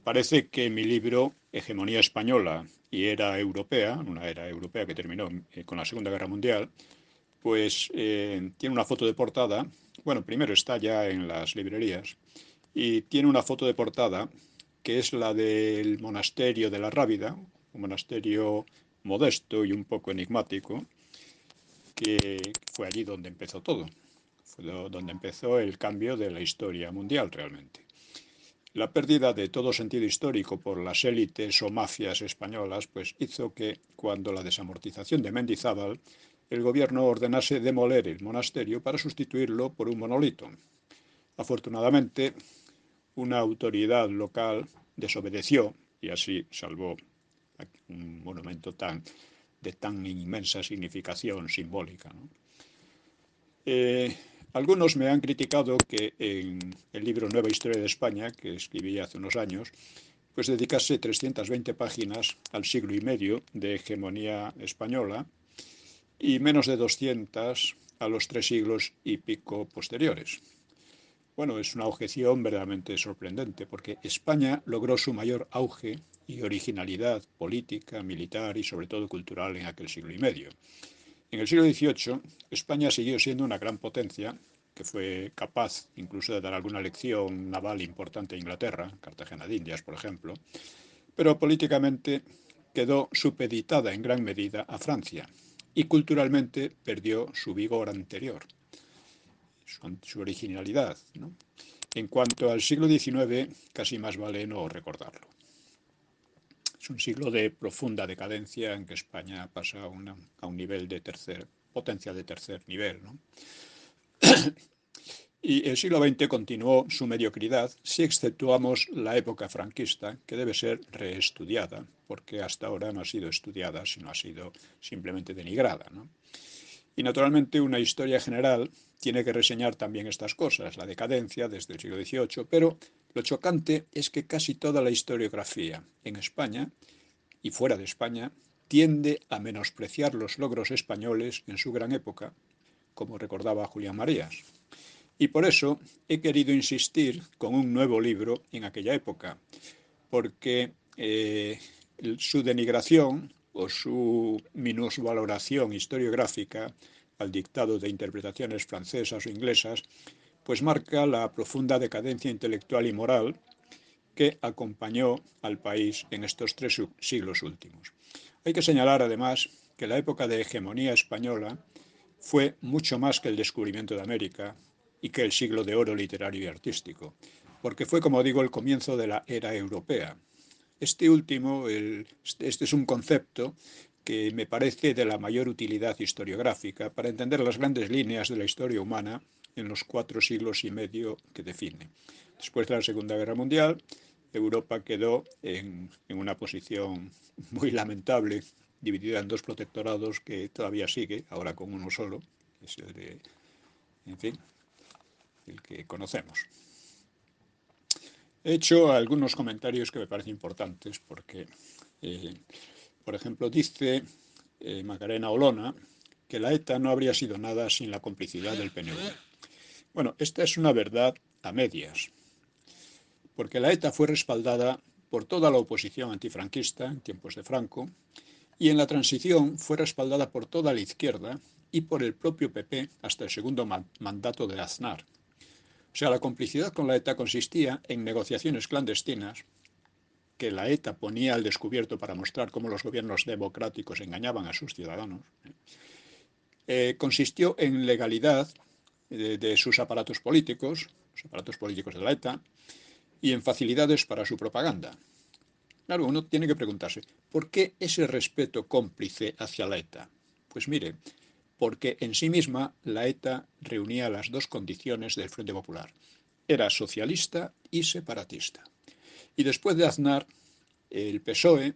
parece que mi libro, Hegemonía Española y Era Europea, una era europea que terminó eh, con la Segunda Guerra Mundial, pues eh, tiene una foto de portada. Bueno, primero está ya en las librerías y tiene una foto de portada que es la del monasterio de la Rábida, un monasterio modesto y un poco enigmático, que fue allí donde empezó todo, fue donde empezó el cambio de la historia mundial realmente. La pérdida de todo sentido histórico por las élites o mafias españolas pues hizo que, cuando la desamortización de Mendizábal, el gobierno ordenase demoler el monasterio para sustituirlo por un monolito. Afortunadamente, una autoridad local desobedeció y así salvó un monumento tan, de tan inmensa significación simbólica. Eh, algunos me han criticado que en el libro Nueva Historia de España, que escribí hace unos años, pues dedicase 320 páginas al siglo y medio de hegemonía española y menos de 200 a los tres siglos y pico posteriores. Bueno, es una objeción verdaderamente sorprendente, porque España logró su mayor auge y originalidad política, militar y sobre todo cultural en aquel siglo y medio. En el siglo XVIII, España siguió siendo una gran potencia que fue capaz incluso de dar alguna lección naval importante a Inglaterra, Cartagena de Indias, por ejemplo, pero políticamente quedó supeditada en gran medida a Francia y culturalmente perdió su vigor anterior, su, originalidad. En cuanto al siglo XIX, casi más vale no recordarlo. Un siglo de profunda decadencia en que España pasa a, un nivel de tercer, potencia de tercer nivel. y el siglo XX continuó su mediocridad si exceptuamos la época franquista, que debe ser reestudiada, porque hasta ahora no ha sido estudiada, sino ha sido simplemente denigrada. Y naturalmente una historia general tiene que reseñar también estas cosas, la decadencia desde el siglo XVIII, pero lo chocante es que casi toda la historiografía en España y fuera de España tiende a menospreciar los logros españoles en su gran época, como recordaba Julián Marías. Y por eso he querido insistir con un nuevo libro en aquella época, porque eh, su denigración o su minusvaloración historiográfica al dictado de interpretaciones francesas o inglesas, pues marca la profunda decadencia intelectual y moral que acompañó al país en estos tres siglos últimos. Hay que señalar además que la época de hegemonía española fue mucho más que el descubrimiento de América y que el siglo de oro literario y artístico, porque fue, como digo, el comienzo de la era europea. Este último, este es un concepto que me parece de la mayor utilidad historiográfica para entender las grandes líneas de la historia humana en los cuatro siglos y medio que define. Después de la Segunda Guerra Mundial, Europa quedó en, una posición muy lamentable, dividida en dos protectorados que todavía sigue, ahora con uno solo, que es el de, en fin, el que conocemos. He hecho algunos comentarios que me parecen importantes porque eh, por ejemplo, dice eh, Macarena Olona que la ETA no habría sido nada sin la complicidad del PNV. Bueno, esta es una verdad a medias, porque la ETA fue respaldada por toda la oposición antifranquista en tiempos de Franco y en la transición fue respaldada por toda la izquierda y por el propio PP hasta el segundo mandato de Aznar. O sea, la complicidad con la ETA consistía en negociaciones clandestinas que la ETA ponía al descubierto para mostrar cómo los gobiernos democráticos engañaban a sus ciudadanos, eh, consistió en legalidad de, sus aparatos políticos, los aparatos políticos de la ETA, y en facilidades para su propaganda. Claro, uno tiene que preguntarse, ¿por qué ese respeto cómplice hacia la ETA? Pues mire, porque en sí misma la ETA reunía las dos condiciones del Frente Popular. era socialista y separatista. Y después de Aznar, el PSOE,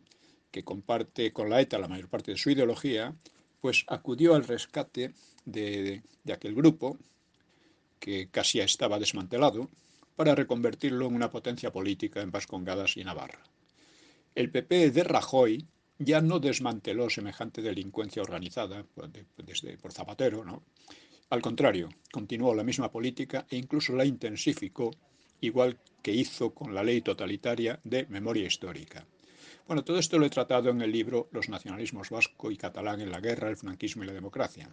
que comparte con la ETA la mayor parte de su ideología, pues acudió al rescate de, de aquel grupo, que casi estaba desmantelado, para reconvertirlo en una potencia política en Vascongadas y Navarra. El PP de Rajoy ya no desmanteló semejante delincuencia organizada pues, desde por Zapatero, ¿no? Al contrario, continuó la misma política e incluso la intensificó, igual que hizo con la ley totalitaria de memoria histórica. Bueno, todo esto lo he tratado en el libro Los nacionalismos vasco y catalán en la guerra, el franquismo y la democracia.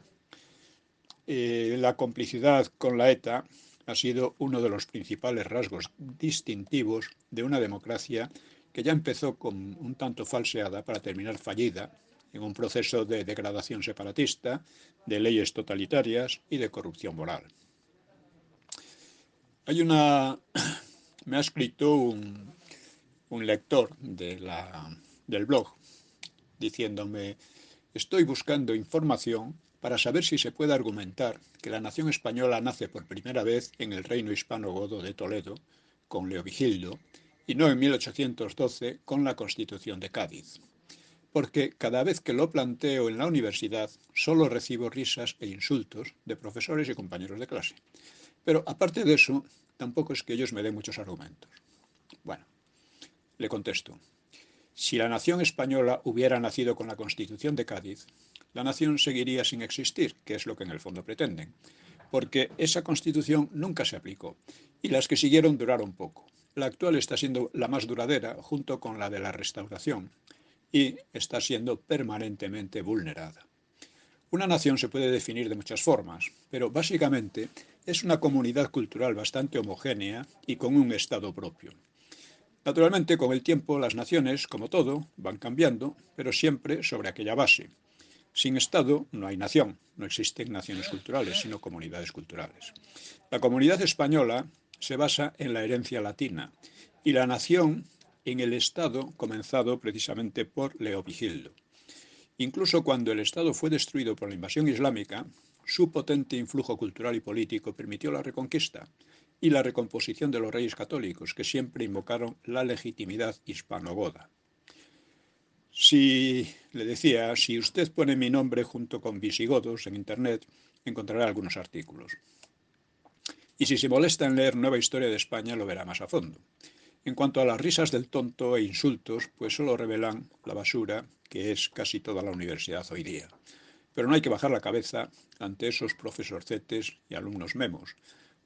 Eh, la complicidad con la ETA ha sido uno de los principales rasgos distintivos de una democracia que ya empezó con un tanto falseada para terminar fallida en un proceso de degradación separatista, de leyes totalitarias y de corrupción moral. Hay una... me ha escrito un, lector del blog diciéndome, estoy buscando información para saber si se puede argumentar que la nación española nace por primera vez en el reino hispano-godo de Toledo, con Leovigildo, y no en 1812 con la Constitución de Cádiz. Porque cada vez que lo planteo en la universidad solo recibo risas e insultos de profesores y compañeros de clase. Pero aparte de eso, tampoco es que ellos me den muchos argumentos. Bueno, le contesto. Si la nación española hubiera nacido con la Constitución de Cádiz, la nación seguiría sin existir, que es lo que en el fondo pretenden, porque esa constitución nunca se aplicó y las que siguieron duraron poco. La actual está siendo la más duradera junto con la de la restauración y está siendo permanentemente vulnerada. Una nación se puede definir de muchas formas, pero básicamente es una comunidad cultural bastante homogénea y con un Estado propio. Naturalmente, con el tiempo, las naciones, como todo, van cambiando, pero siempre sobre aquella base. Sin Estado no hay nación, no existen naciones culturales, sino comunidades culturales. La comunidad española se basa en la herencia latina y la nación en el Estado comenzado precisamente por Leovigildo. Incluso cuando el Estado fue destruido por la invasión islámica, su potente influjo cultural y político permitió la reconquista y la recomposición de los reyes católicos, que siempre invocaron la legitimidad hispanogoda. Si, le decía, si usted pone mi nombre junto con visigodos en Internet, encontrará algunos artículos. Y si se molesta en leer Nueva Historia de España, lo verá más a fondo. En cuanto a las risas del tonto e insultos, pues solo revelan la basura que es casi toda la universidad hoy día. Pero no hay que bajar la cabeza ante esos profesorcetes y alumnos memos.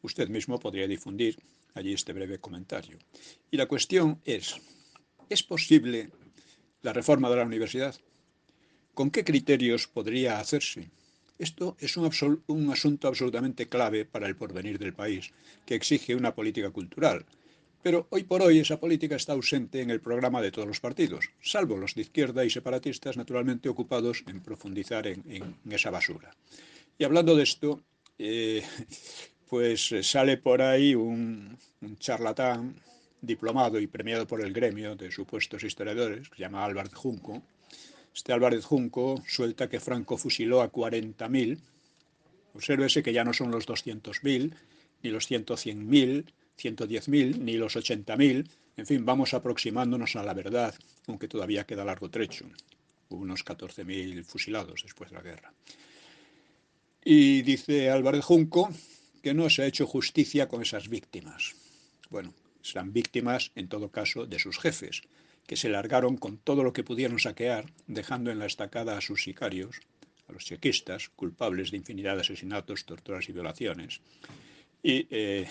Usted mismo podría difundir allí este breve comentario. Y la cuestión es, ¿es posible la reforma de la universidad. ¿Con qué criterios podría hacerse? Esto es un, un, asunto absolutamente clave para el porvenir del país, que exige una política cultural. Pero hoy por hoy esa política está ausente en el programa de todos los partidos, salvo los de izquierda y separatistas naturalmente ocupados en profundizar en, esa basura. Y hablando de esto, eh, pues sale por ahí un charlatán diplomado y premiado por el gremio de supuestos historiadores, que se llama Álvarez Junco. Este Álvarez Junco suelta que Franco fusiló a 40.000. Obsérvese que ya no son los 200.000, ni los 100.000, 110.000, ni los 80.000. En fin, vamos aproximándonos a la verdad, aunque todavía queda largo trecho. Hubo unos 14.000 fusilados después de la guerra. Y dice Álvarez Junco que no se ha hecho justicia con esas víctimas. Bueno, serán víctimas, en todo caso, de sus jefes, que se largaron con todo lo que pudieron saquear, dejando en la estacada a sus sicarios, a los chequistas, culpables de infinidad de asesinatos, torturas y violaciones. Y eh,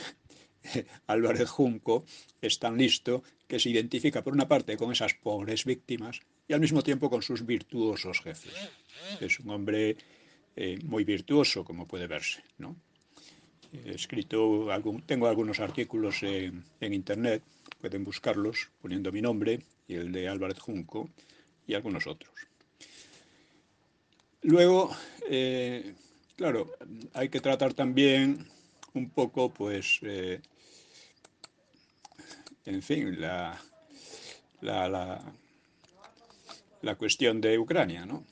Álvarez Junco es tan listo que se identifica por una parte con esas pobres víctimas y al mismo tiempo con sus virtuosos jefes. Es un hombre eh, muy virtuoso, como puede verse, ¿no? He escrito, tengo algunos artículos en, en, internet, pueden buscarlos poniendo mi nombre y el de Álvarez Junco y algunos otros. Luego, eh, claro, hay que tratar también un poco, pues, eh, en fin, la, la, la, la cuestión de Ucrania, ¿no?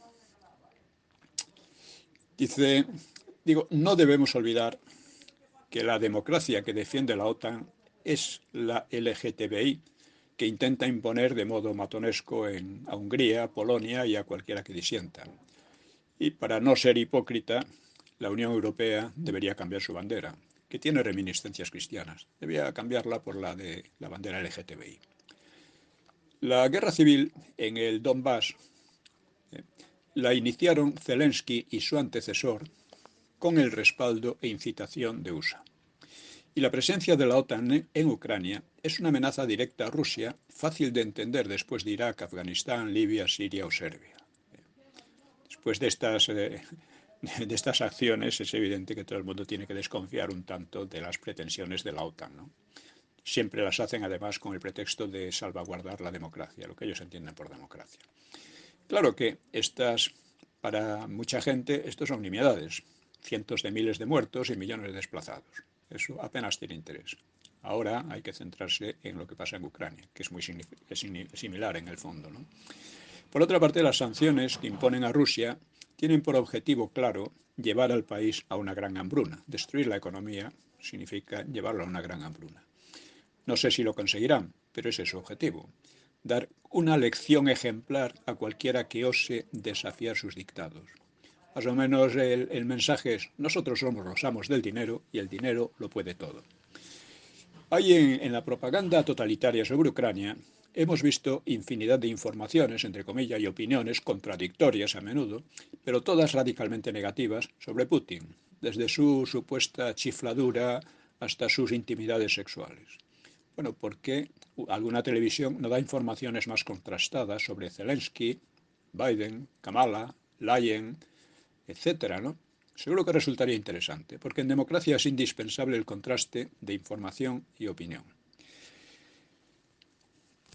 Dice, digo, no debemos olvidar que la democracia que defiende la OTAN es la LGTBI, que intenta imponer de modo matonesco en, a Hungría, Polonia y a cualquiera que disienta. Y para no ser hipócrita, la Unión Europea debería cambiar su bandera, que tiene reminiscencias cristianas. Debería cambiarla por la de la bandera LGTBI. La guerra civil en el Donbass eh, la iniciaron Zelensky y su antecesor con el respaldo e incitación de USA. Y la presencia de la OTAN en Ucrania es una amenaza directa a Rusia, fácil de entender después de Irak, Afganistán, Libia, Siria o Serbia. Después de estas, eh, de estas acciones es evidente que todo el mundo tiene que desconfiar un tanto de las pretensiones de la OTAN. ¿no? Siempre las hacen además con el pretexto de salvaguardar la democracia, lo que ellos entienden por democracia. Claro que estas, para mucha gente, estos son nimiedades. Cientos de miles de muertos y millones de desplazados. Eso apenas tiene interés. Ahora hay que centrarse en lo que pasa en Ucrania, que es muy similar en el fondo. ¿no? Por otra parte, las sanciones que imponen a Rusia tienen por objetivo claro llevar al país a una gran hambruna. Destruir la economía significa llevarlo a una gran hambruna. No sé si lo conseguirán, pero ese es su objetivo. Dar una lección ejemplar a cualquiera que ose desafiar sus dictados. Más o menos el, mensaje es, nosotros somos los amos del dinero y el dinero lo puede todo. Hay en, en, la propaganda totalitaria sobre Ucrania, hemos visto infinidad de informaciones, entre comillas, y opiniones contradictorias a menudo, pero todas radicalmente negativas sobre Putin, desde su supuesta chifladura hasta sus intimidades sexuales. Bueno, ¿por qué alguna televisión no da informaciones más contrastadas sobre Zelensky, Biden, Kamala, Lyon, etcétera, ¿no? Seguro que resultaría interesante, porque en democracia es indispensable el contraste de información y opinión.